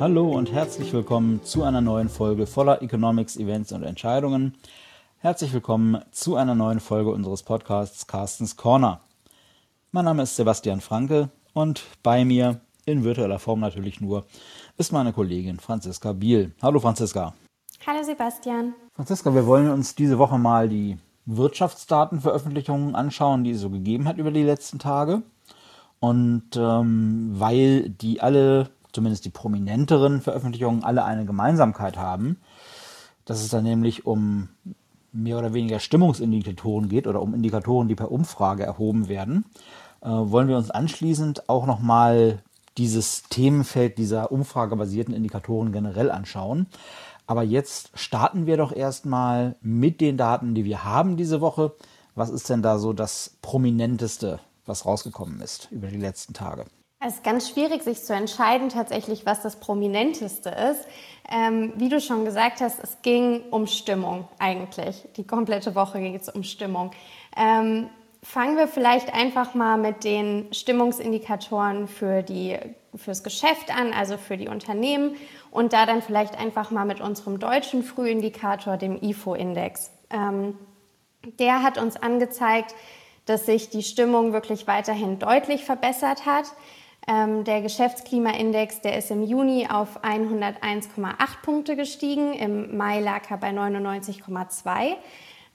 Hallo und herzlich willkommen zu einer neuen Folge voller Economics, Events und Entscheidungen. Herzlich willkommen zu einer neuen Folge unseres Podcasts Carstens Corner. Mein Name ist Sebastian Franke und bei mir, in virtueller Form natürlich nur, ist meine Kollegin Franziska Biel. Hallo Franziska. Hallo Sebastian. Franziska, wir wollen uns diese Woche mal die Wirtschaftsdatenveröffentlichungen anschauen, die es so gegeben hat über die letzten Tage. Und ähm, weil die alle zumindest die prominenteren Veröffentlichungen alle eine Gemeinsamkeit haben, dass es dann nämlich um mehr oder weniger Stimmungsindikatoren geht oder um Indikatoren, die per Umfrage erhoben werden, äh, wollen wir uns anschließend auch nochmal dieses Themenfeld dieser umfragebasierten Indikatoren generell anschauen. Aber jetzt starten wir doch erstmal mit den Daten, die wir haben diese Woche. Was ist denn da so das Prominenteste, was rausgekommen ist über die letzten Tage? Es ist ganz schwierig, sich zu entscheiden, tatsächlich, was das Prominenteste ist. Ähm, wie du schon gesagt hast, es ging um Stimmung eigentlich. Die komplette Woche ging es um Stimmung. Ähm, fangen wir vielleicht einfach mal mit den Stimmungsindikatoren für die, fürs Geschäft an, also für die Unternehmen und da dann vielleicht einfach mal mit unserem deutschen Frühindikator, dem IFO-Index. Ähm, der hat uns angezeigt, dass sich die Stimmung wirklich weiterhin deutlich verbessert hat. Ähm, der Geschäftsklimaindex, der ist im Juni auf 101,8 Punkte gestiegen, im Mai lag er bei 99,2.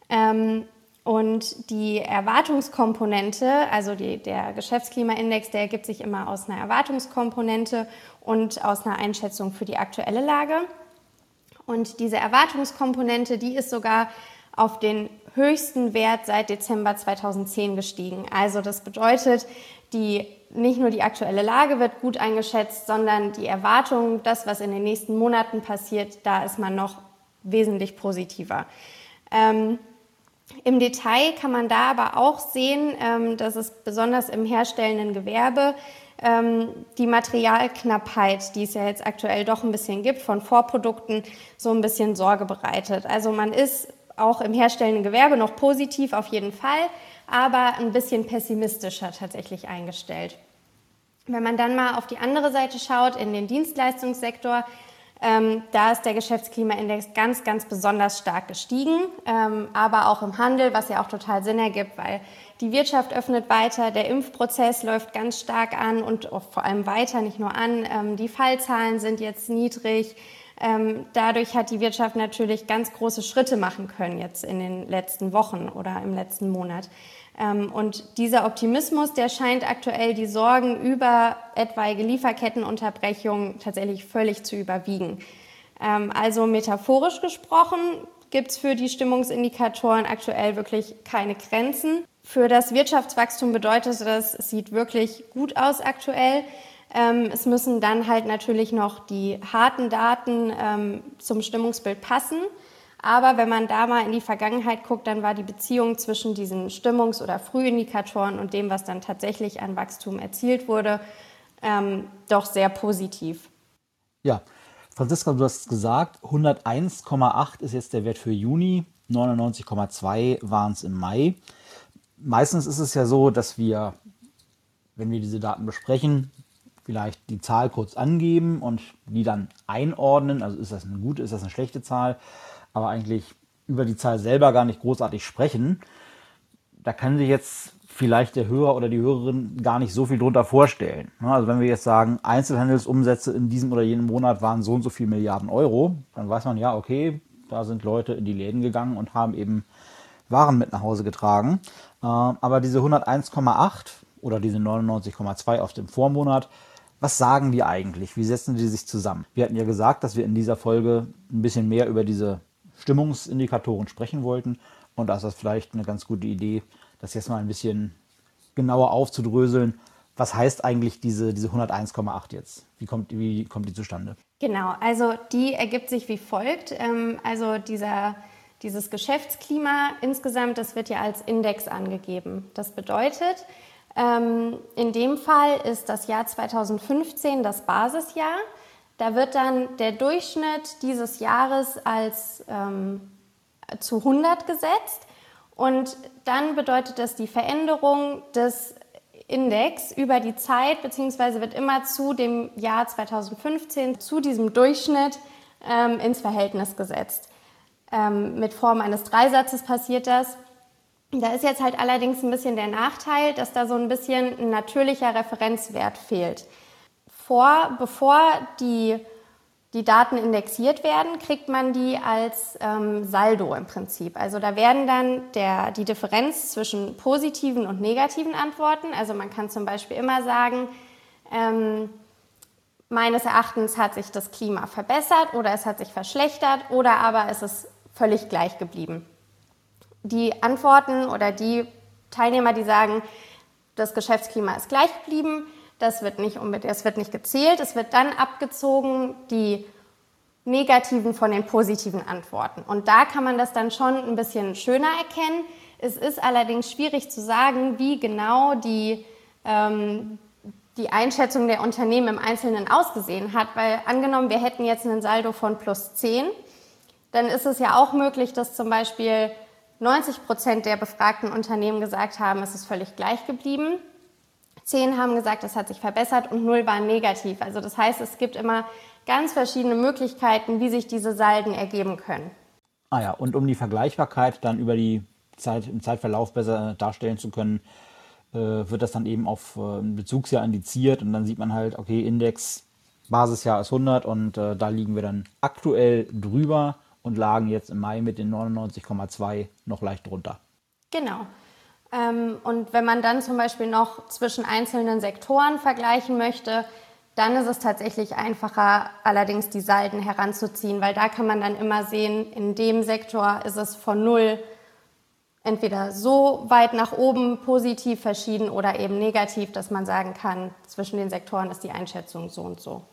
Ähm, und die Erwartungskomponente, also die, der Geschäftsklimaindex, der ergibt sich immer aus einer Erwartungskomponente und aus einer Einschätzung für die aktuelle Lage. Und diese Erwartungskomponente, die ist sogar auf den höchsten Wert seit Dezember 2010 gestiegen. Also das bedeutet, die nicht nur die aktuelle Lage wird gut eingeschätzt, sondern die Erwartung, das, was in den nächsten Monaten passiert, da ist man noch wesentlich positiver. Ähm, Im Detail kann man da aber auch sehen, ähm, dass es besonders im herstellenden Gewerbe ähm, die Materialknappheit, die es ja jetzt aktuell doch ein bisschen gibt, von Vorprodukten so ein bisschen Sorge bereitet. Also man ist auch im herstellenden Gewerbe noch positiv auf jeden Fall, aber ein bisschen pessimistischer tatsächlich eingestellt. Wenn man dann mal auf die andere Seite schaut, in den Dienstleistungssektor, ähm, da ist der Geschäftsklimaindex ganz, ganz besonders stark gestiegen, ähm, aber auch im Handel, was ja auch total Sinn ergibt, weil die Wirtschaft öffnet weiter, der Impfprozess läuft ganz stark an und vor allem weiter, nicht nur an. Ähm, die Fallzahlen sind jetzt niedrig. Ähm, dadurch hat die Wirtschaft natürlich ganz große Schritte machen können jetzt in den letzten Wochen oder im letzten Monat. Ähm, und dieser Optimismus, der scheint aktuell die Sorgen über etwaige Lieferkettenunterbrechungen tatsächlich völlig zu überwiegen. Ähm, also metaphorisch gesprochen gibt es für die Stimmungsindikatoren aktuell wirklich keine Grenzen. Für das Wirtschaftswachstum bedeutet das, es sieht wirklich gut aus aktuell. Ähm, es müssen dann halt natürlich noch die harten Daten zum Stimmungsbild passen. Aber wenn man da mal in die Vergangenheit guckt, dann war die Beziehung zwischen diesen Stimmungs- oder Frühindikatoren und dem, was dann tatsächlich an Wachstum erzielt wurde, ähm, doch sehr positiv. Ja, Franziska, du hast gesagt, 101,8 ist jetzt der Wert für Juni, 99,2 waren es im Mai. Meistens ist es ja so, dass wir, wenn wir diese Daten besprechen, vielleicht die Zahl kurz angeben und die dann einordnen. Also ist das eine gute, ist das eine schlechte Zahl? aber eigentlich über die Zahl selber gar nicht großartig sprechen. Da kann sich jetzt vielleicht der Hörer oder die Hörerin gar nicht so viel drunter vorstellen. Also wenn wir jetzt sagen, Einzelhandelsumsätze in diesem oder jenem Monat waren so und so viel Milliarden Euro, dann weiß man ja, okay, da sind Leute in die Läden gegangen und haben eben Waren mit nach Hause getragen. Äh, aber diese 101,8 oder diese 99,2 auf dem Vormonat, was sagen die eigentlich? Wie setzen die sich zusammen? Wir hatten ja gesagt, dass wir in dieser Folge ein bisschen mehr über diese Stimmungsindikatoren sprechen wollten. Und da ist das vielleicht eine ganz gute Idee, das jetzt mal ein bisschen genauer aufzudröseln. Was heißt eigentlich diese, diese 101,8 jetzt? Wie kommt, wie kommt die zustande? Genau, also die ergibt sich wie folgt. Ähm, also dieser, dieses Geschäftsklima insgesamt, das wird ja als Index angegeben. Das bedeutet, ähm, in dem Fall ist das Jahr 2015 das Basisjahr. Da wird dann der Durchschnitt dieses Jahres als ähm, zu 100 gesetzt und dann bedeutet das die Veränderung des Index über die Zeit, beziehungsweise wird immer zu dem Jahr 2015, zu diesem Durchschnitt ähm, ins Verhältnis gesetzt. Ähm, mit Form eines Dreisatzes passiert das. Da ist jetzt halt allerdings ein bisschen der Nachteil, dass da so ein bisschen ein natürlicher Referenzwert fehlt. Vor, bevor die, die Daten indexiert werden, kriegt man die als ähm, Saldo im Prinzip. Also da werden dann der, die Differenz zwischen positiven und negativen Antworten, also man kann zum Beispiel immer sagen, ähm, meines Erachtens hat sich das Klima verbessert oder es hat sich verschlechtert oder aber es ist völlig gleich geblieben die Antworten oder die Teilnehmer, die sagen, das Geschäftsklima ist gleich geblieben, das wird nicht, das wird nicht gezählt, es wird dann abgezogen, die negativen von den positiven Antworten. Und da kann man das dann schon ein bisschen schöner erkennen. Es ist allerdings schwierig zu sagen, wie genau die, ähm, die Einschätzung der Unternehmen im Einzelnen ausgesehen hat, weil angenommen, wir hätten jetzt einen Saldo von plus 10, dann ist es ja auch möglich, dass zum Beispiel 90 Prozent der befragten Unternehmen gesagt haben, es ist völlig gleich geblieben. Zehn haben gesagt, es hat sich verbessert und null waren negativ. Also das heißt, es gibt immer ganz verschiedene Möglichkeiten, wie sich diese Salden ergeben können. Ah ja, und um die Vergleichbarkeit dann über die Zeit, im Zeitverlauf besser darstellen zu können, äh, wird das dann eben auf äh, Bezugsjahr indiziert und dann sieht man halt, okay, Index Basisjahr ist 100 und äh, da liegen wir dann aktuell drüber und lagen jetzt im Mai mit den 99,2 noch leicht drunter. Genau. Ähm, und wenn man dann zum Beispiel noch zwischen einzelnen Sektoren vergleichen möchte, dann ist es tatsächlich einfacher, allerdings die Salden heranzuziehen, weil da kann man dann immer sehen, in dem Sektor ist es von null entweder so weit nach oben positiv verschieden oder eben negativ, dass man sagen kann, zwischen den Sektoren ist die Einschätzung so und so.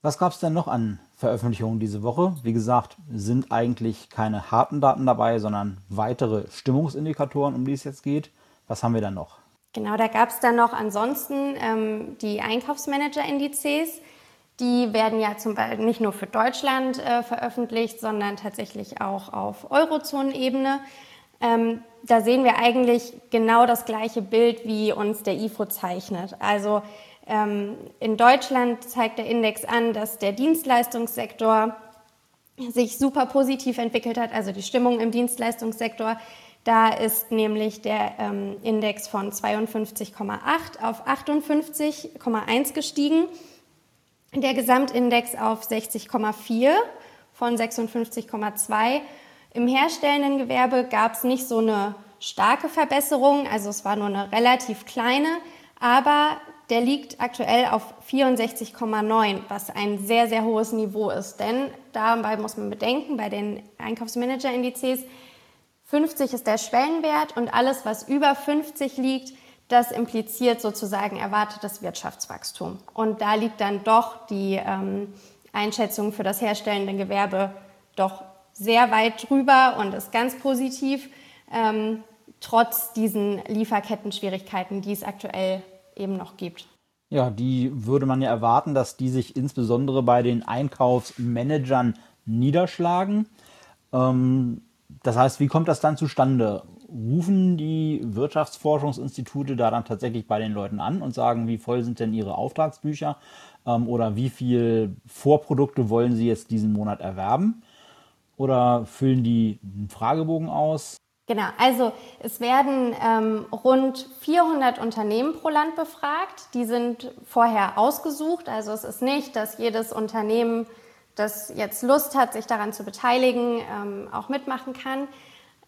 Was gab es denn noch an Veröffentlichungen diese Woche? Wie gesagt, sind eigentlich keine harten Daten dabei, sondern weitere Stimmungsindikatoren, um die es jetzt geht. Was haben wir dann noch? Genau, da gab es dann noch ansonsten ähm, die Einkaufsmanager-Indizes. Die werden ja zum Beispiel nicht nur für Deutschland äh, veröffentlicht, sondern tatsächlich auch auf Eurozonenebene. Ähm, da sehen wir eigentlich genau das gleiche Bild, wie uns der IFO zeichnet. Also in Deutschland zeigt der Index an, dass der Dienstleistungssektor sich super positiv entwickelt hat, also die Stimmung im Dienstleistungssektor. Da ist nämlich der ähm, Index von 52,8 auf 58,1 gestiegen, der Gesamtindex auf 60,4 von 56,2. Im herstellenden Gewerbe gab es nicht so eine starke Verbesserung, also es war nur eine relativ kleine, aber der liegt aktuell auf 64,9, was ein sehr, sehr hohes Niveau ist. Denn dabei muss man bedenken, bei den Einkaufsmanager-Indizes, 50 ist der Schwellenwert und alles, was über 50 liegt, das impliziert sozusagen erwartetes Wirtschaftswachstum. Und da liegt dann doch die ähm, Einschätzung für das herstellende Gewerbe doch sehr weit drüber und ist ganz positiv, ähm, trotz diesen Lieferkettenschwierigkeiten, die es aktuell eben noch gibt. Ja, die würde man ja erwarten, dass die sich insbesondere bei den Einkaufsmanagern niederschlagen. Ähm, das heißt, wie kommt das dann zustande? Rufen die Wirtschaftsforschungsinstitute da dann tatsächlich bei den Leuten an und sagen, wie voll sind denn ihre Auftragsbücher ähm, oder wie viel Vorprodukte wollen sie jetzt diesen Monat erwerben? Oder füllen die einen Fragebogen aus? Genau, also es werden ähm, rund 400 Unternehmen pro Land befragt. Die sind vorher ausgesucht. Also es ist nicht, dass jedes Unternehmen, das jetzt Lust hat, sich daran zu beteiligen, ähm, auch mitmachen kann.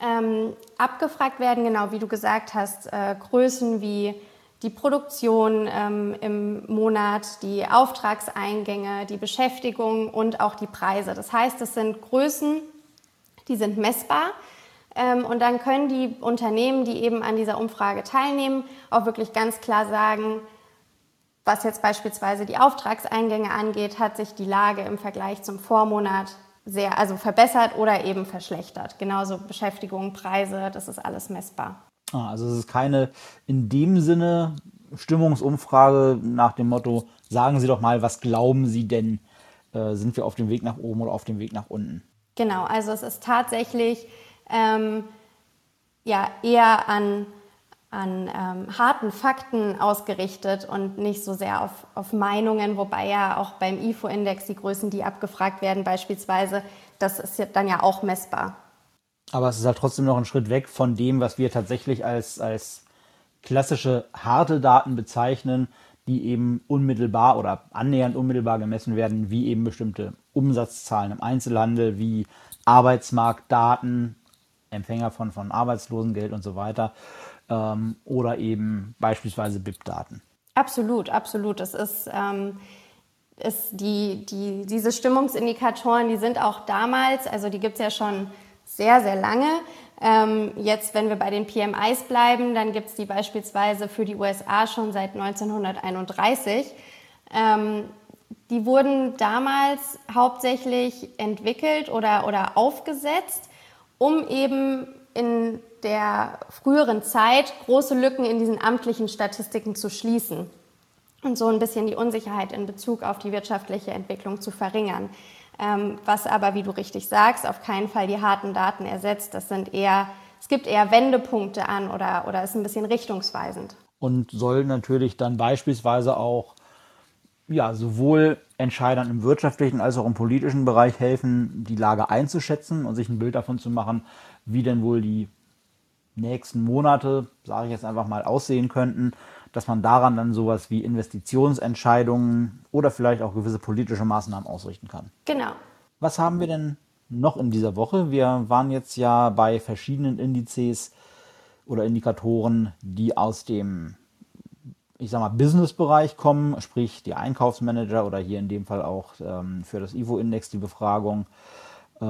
Ähm, abgefragt werden, genau wie du gesagt hast, äh, Größen wie die Produktion ähm, im Monat, die Auftragseingänge, die Beschäftigung und auch die Preise. Das heißt, es sind Größen, die sind messbar und dann können die Unternehmen, die eben an dieser Umfrage teilnehmen, auch wirklich ganz klar sagen, was jetzt beispielsweise die Auftragseingänge angeht, hat sich die Lage im Vergleich zum Vormonat sehr, also verbessert oder eben verschlechtert. Genauso Beschäftigung, Preise, das ist alles messbar. Ah, also es ist keine in dem Sinne Stimmungsumfrage nach dem Motto, sagen Sie doch mal, was glauben Sie denn, äh, sind wir auf dem Weg nach oben oder auf dem Weg nach unten? Genau, also es ist tatsächlich ähm, ja, eher an an ähm, harten Fakten ausgerichtet und nicht so sehr auf, auf Meinungen, wobei ja auch beim IFO-Index die Größen, die abgefragt werden, beispielsweise, das ist dann ja auch messbar. Aber es ist halt trotzdem noch ein Schritt weg von dem, was wir tatsächlich als, als klassische harte Daten bezeichnen, die eben unmittelbar oder annähernd unmittelbar gemessen werden, wie eben bestimmte Umsatzzahlen im Einzelhandel, wie Arbeitsmarktdaten, Empfänger von, von Arbeitslosengeld und so weiter ähm, oder eben beispielsweise BIP-Daten. Absolut, absolut. Es ist, ähm, ist die, die, diese Stimmungsindikatoren, die sind auch damals, also die gibt es ja schon sehr, sehr lange. Ähm, jetzt, wenn wir bei den PMIs bleiben, dann gibt es die beispielsweise für die USA schon seit 1931. Ähm, die wurden damals hauptsächlich entwickelt oder, oder aufgesetzt, um eben in der früheren Zeit große Lücken in diesen amtlichen Statistiken zu schließen und so ein bisschen die Unsicherheit in Bezug auf die wirtschaftliche Entwicklung zu verringern. Ähm, was aber, wie du richtig sagst, auf keinen Fall die harten Daten ersetzt. Das sind eher, es gibt eher Wendepunkte an oder, oder ist ein bisschen richtungsweisend. Und soll natürlich dann beispielsweise auch ja, sowohl Entscheidern im wirtschaftlichen als auch im politischen Bereich helfen, die Lage einzuschätzen und sich ein Bild davon zu machen, wie denn wohl die nächsten Monate, sage ich jetzt einfach mal, aussehen könnten, dass man daran dann sowas wie Investitionsentscheidungen oder vielleicht auch gewisse politische Maßnahmen ausrichten kann. Genau. Was haben wir denn noch in dieser Woche? Wir waren jetzt ja bei verschiedenen Indizes oder Indikatoren, die aus dem, ich sag mal, Business-Bereich kommen, sprich die Einkaufsmanager oder hier in dem Fall auch ähm, für das IFO-Index die Befragung. Äh,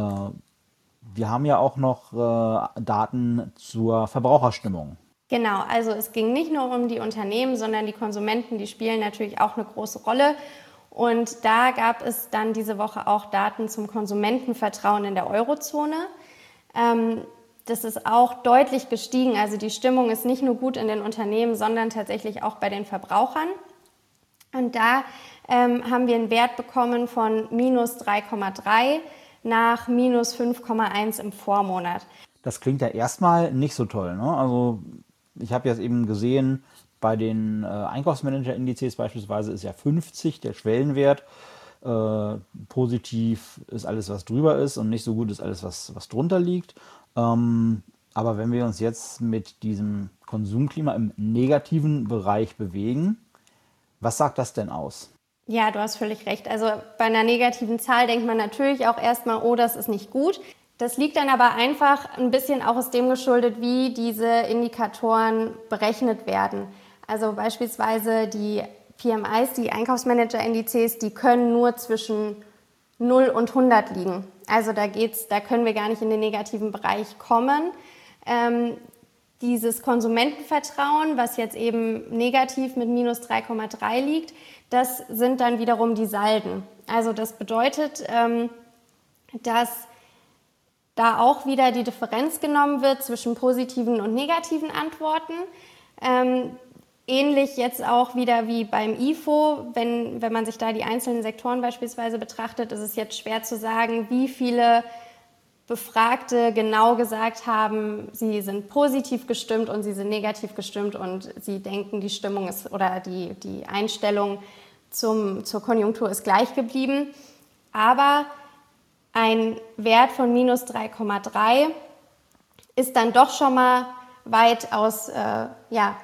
wir haben ja auch noch äh, Daten zur Verbraucherstimmung. Genau, also es ging nicht nur um die Unternehmen, sondern die Konsumenten, die spielen natürlich auch eine große Rolle. Und da gab es dann diese Woche auch Daten zum Konsumentenvertrauen in der Eurozone. Ähm, das ist auch deutlich gestiegen. Also die Stimmung ist nicht nur gut in den Unternehmen, sondern tatsächlich auch bei den Verbrauchern. Und da ähm, haben wir einen Wert bekommen von minus 3,3 nach minus 5,1 im Vormonat. Das klingt ja erstmal nicht so toll. Ne? Also ich habe jetzt eben gesehen, bei den äh, Einkaufsmanager-Indizes beispielsweise ist ja 50 der Schwellenwert. Äh, positiv ist alles, was drüber ist und nicht so gut ist alles, was, was drunter liegt. Ähm, aber wenn wir uns jetzt mit diesem Konsumklima im negativen Bereich bewegen, was sagt das denn aus? Ja, du hast völlig recht. Also bei einer negativen Zahl denkt man natürlich auch erstmal, oh, das ist nicht gut. Das liegt dann aber einfach ein bisschen auch aus dem geschuldet, wie diese Indikatoren berechnet werden. Also beispielsweise die PMIs, die Einkaufsmanager-Indizes, die können nur zwischen 0 und 100 liegen. Also da geht's, da können wir gar nicht in den negativen Bereich kommen. Ähm, dieses Konsumentenvertrauen, was jetzt eben negativ mit minus 3,3 liegt, das sind dann wiederum die Salden. Also das bedeutet, ähm, dass da auch wieder die Differenz genommen wird zwischen positiven und negativen Antworten. Ähm, ähnlich jetzt auch wieder wie beim IFO, wenn, wenn man sich da die einzelnen Sektoren beispielsweise betrachtet, ist es jetzt schwer zu sagen, wie viele Befragte genau gesagt haben, sie sind positiv gestimmt und sie sind negativ gestimmt und sie denken, die Stimmung ist oder die, die Einstellung zum, zur Konjunktur ist gleich geblieben. Aber ein Wert von minus 3,3 ist dann doch schon mal weitaus äh, ja,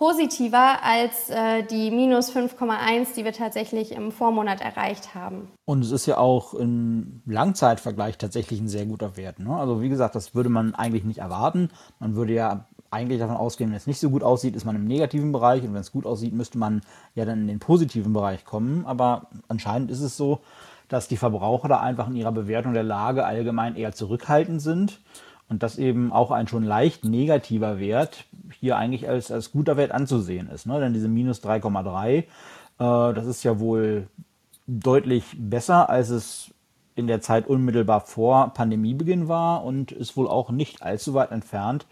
positiver als äh, die minus 5,1, die wir tatsächlich im Vormonat erreicht haben. Und es ist ja auch im Langzeitvergleich tatsächlich ein sehr guter Wert. Ne? Also wie gesagt, das würde man eigentlich nicht erwarten. Man würde ja eigentlich davon ausgehen, wenn es nicht so gut aussieht, ist man im negativen Bereich und wenn es gut aussieht, müsste man ja dann in den positiven Bereich kommen. Aber anscheinend ist es so, dass die Verbraucher da einfach in ihrer Bewertung der Lage allgemein eher zurückhaltend sind und dass eben auch ein schon leicht negativer Wert hier eigentlich als, als guter Wert anzusehen ist. Ne? Denn diese minus 3,3, äh, das ist ja wohl deutlich besser, als es in der Zeit unmittelbar vor Pandemiebeginn war und ist wohl auch nicht allzu weit entfernt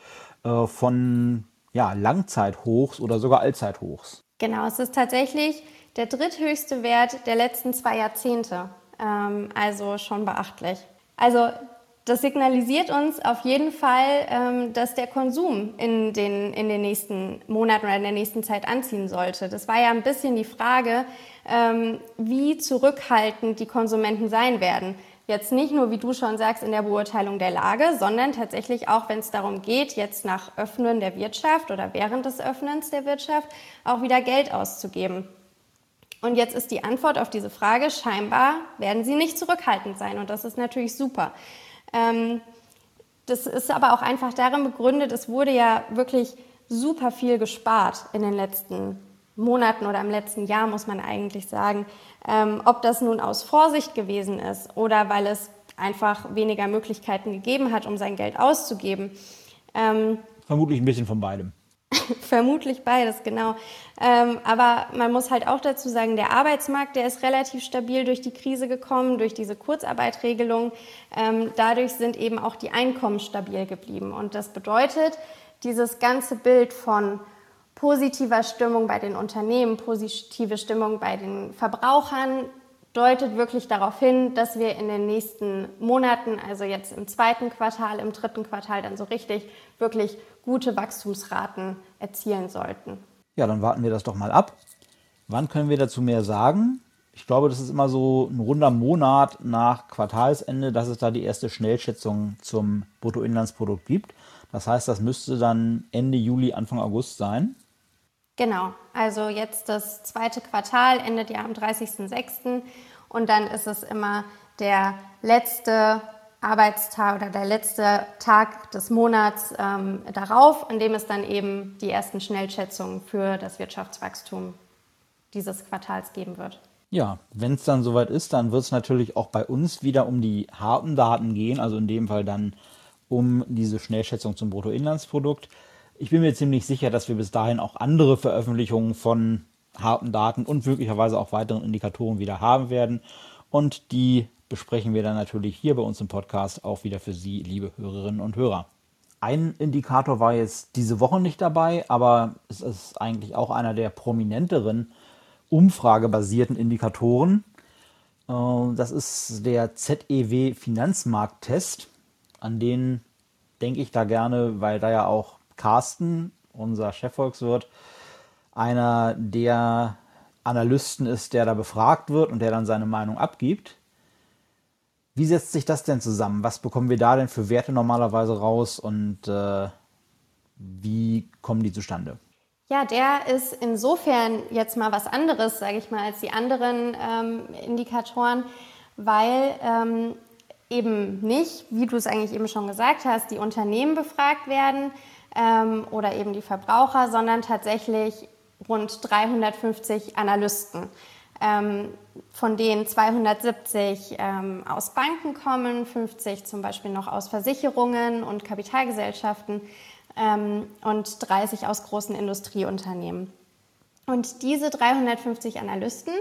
äh, von ja, Langzeithochs oder sogar Allzeithochs. Genau, es ist tatsächlich der dritthöchste Wert der letzten zwei Jahrzehnte. Ähm, also schon beachtlich. Also das signalisiert uns auf jeden Fall, ähm, dass der Konsum in den, in den nächsten Monaten oder in der nächsten Zeit anziehen sollte. Das war ja ein bisschen die Frage, ähm, wie zurückhaltend die Konsumenten sein werden. Jetzt nicht nur, wie du schon sagst, in der Beurteilung der Lage, sondern tatsächlich auch, wenn es darum geht, jetzt nach Öffnen der Wirtschaft oder während des Öffnens der Wirtschaft auch wieder Geld auszugeben. Und jetzt ist die Antwort auf diese Frage, scheinbar werden sie nicht zurückhaltend sein. Und das ist natürlich super. Ähm, das ist aber auch einfach darin begründet, es wurde ja wirklich super viel gespart in den letzten Monaten oder im letzten Jahr, muss man eigentlich sagen. Ähm, ob das nun aus Vorsicht gewesen ist oder weil es einfach weniger Möglichkeiten gegeben hat, um sein Geld auszugeben. Ähm, Vermutlich ein bisschen von beidem. Vermutlich beides, genau. Ähm, aber man muss halt auch dazu sagen, der Arbeitsmarkt, der ist relativ stabil durch die Krise gekommen, durch diese Kurzarbeitregelung. Ähm, dadurch sind eben auch die Einkommen stabil geblieben. Und das bedeutet, dieses ganze Bild von positiver Stimmung bei den Unternehmen, positive Stimmung bei den Verbrauchern, deutet wirklich darauf hin, dass wir in den nächsten Monaten, also jetzt im zweiten Quartal, im dritten Quartal dann so richtig, wirklich gute Wachstumsraten erzielen sollten. Ja, dann warten wir das doch mal ab. Wann können wir dazu mehr sagen? Ich glaube, das ist immer so ein runder Monat nach Quartalsende, dass es da die erste Schnellschätzung zum Bruttoinlandsprodukt gibt. Das heißt, das müsste dann Ende Juli, Anfang August sein. Genau, also jetzt das zweite Quartal endet ja am 30.06. und dann ist es immer der letzte Arbeitstag oder der letzte Tag des Monats ähm, darauf, an dem es dann eben die ersten Schnellschätzungen für das Wirtschaftswachstum dieses Quartals geben wird. Ja, wenn es dann soweit ist, dann wird es natürlich auch bei uns wieder um die harten Daten gehen, also in dem Fall dann um diese Schnellschätzung zum Bruttoinlandsprodukt. Ich bin mir ziemlich sicher, dass wir bis dahin auch andere Veröffentlichungen von harten Daten und möglicherweise auch weiteren Indikatoren wieder haben werden. Und die besprechen wir dann natürlich hier bei uns im Podcast auch wieder für Sie, liebe Hörerinnen und Hörer. Ein Indikator war jetzt diese Woche nicht dabei, aber es ist eigentlich auch einer der prominenteren umfragebasierten Indikatoren. Äh, das ist der ZEW Finanzmarkttest. An den denke ich da gerne, weil da ja auch Carsten, unser Chefvolkswirt, einer der Analysten ist, der da befragt wird und der dann seine Meinung abgibt. Wie setzt sich das denn zusammen? Was bekommen wir da denn für Werte normalerweise raus und äh, wie kommen die zustande? Ja, der ist insofern jetzt mal was anderes, sage ich mal, als die anderen ähm, Indikatoren, weil ähm, eben nicht, wie du es eigentlich eben schon gesagt hast, die Unternehmen befragt werden ähm, oder eben die Verbraucher, sondern tatsächlich rund 350 Analysten ähm, von denen 270 ähm, aus Banken kommen, 50 zum Beispiel noch aus Versicherungen und Kapitalgesellschaften ähm, und 30 aus großen Industrieunternehmen. Und diese 350 Analysten,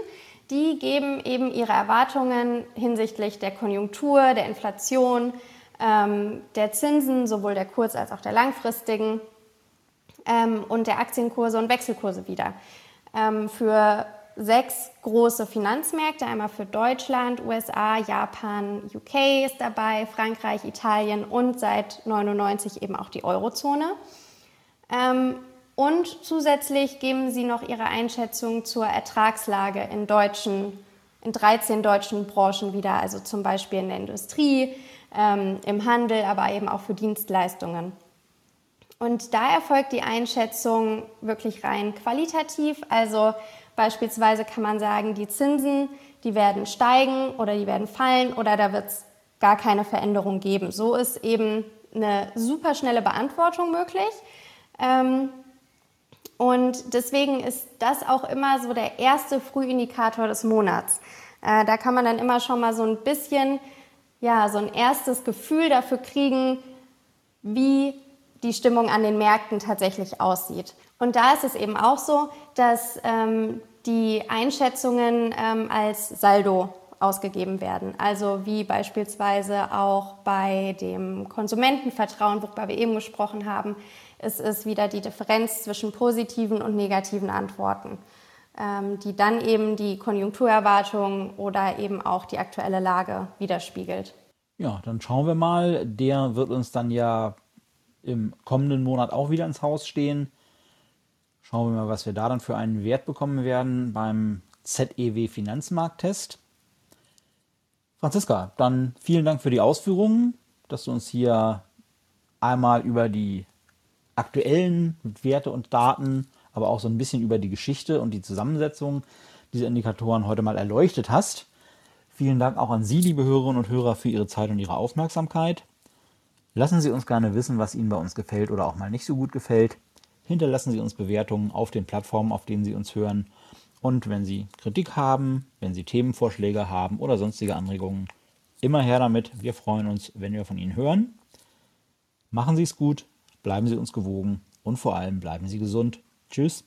die geben eben ihre Erwartungen hinsichtlich der Konjunktur, der Inflation, ähm, der Zinsen, sowohl der kurz- als auch der langfristigen, ähm, und der Aktienkurse und Wechselkurse wieder. Ähm, für sechs große Finanzmärkte, einmal für Deutschland, USA, Japan, UK ist dabei, Frankreich, Italien und seit 99 eben auch die Eurozone. Ähm, und zusätzlich geben sie noch ihre Einschätzung zur Ertragslage in deutschen, in 13 deutschen Branchen wieder, also zum Beispiel in der Industrie, ähm, im Handel, aber eben auch für Dienstleistungen. Und da erfolgt die Einschätzung wirklich rein qualitativ, also Beispielsweise kann man sagen, die Zinsen, die werden steigen oder die werden fallen oder da wird es gar keine Veränderung geben. So ist eben eine super schnelle Beantwortung möglich. Ähm, und deswegen ist das auch immer so der erste Frühindikator des Monats. Äh, da kann man dann immer schon mal so ein bisschen, ja, so ein erstes Gefühl dafür kriegen, wie die Stimmung an den Märkten tatsächlich aussieht. Und da ist es eben auch so, dass ähm, die Einschätzungen ähm, als Saldo ausgegeben werden. Also wie beispielsweise auch bei dem Konsumentenvertrauen, worüber wir eben gesprochen haben, es ist wieder die Differenz zwischen positiven und negativen Antworten, die dann eben die Konjunkturerwartung oder eben auch die aktuelle Lage widerspiegelt. Ja, dann schauen wir mal. Der wird uns dann ja im kommenden Monat auch wieder ins Haus stehen. Schauen wir mal, was wir da dann für einen Wert bekommen werden beim ZEW Finanzmarkttest. Franziska, dann vielen Dank für die Ausführungen, dass du uns hier einmal über die aktuellen Werte und Daten, aber auch so ein bisschen über die Geschichte und die Zusammensetzung dieser Indikatoren heute mal erleuchtet hast. Vielen Dank auch an Sie, liebe Hörerinnen und Hörer, für Ihre Zeit und Ihre Aufmerksamkeit. Lassen Sie uns gerne wissen, was Ihnen bei uns gefällt oder auch mal nicht so gut gefällt. Hinterlassen Sie uns Bewertungen auf den Plattformen, auf denen Sie uns hören. Und wenn Sie Kritik haben, wenn Sie Themenvorschläge haben oder sonstige Anregungen, immer her damit. Wir freuen uns, wenn wir von Ihnen hören. Machen Sie es gut, bleiben Sie uns gewogen und vor allem bleiben Sie gesund. Tschüss.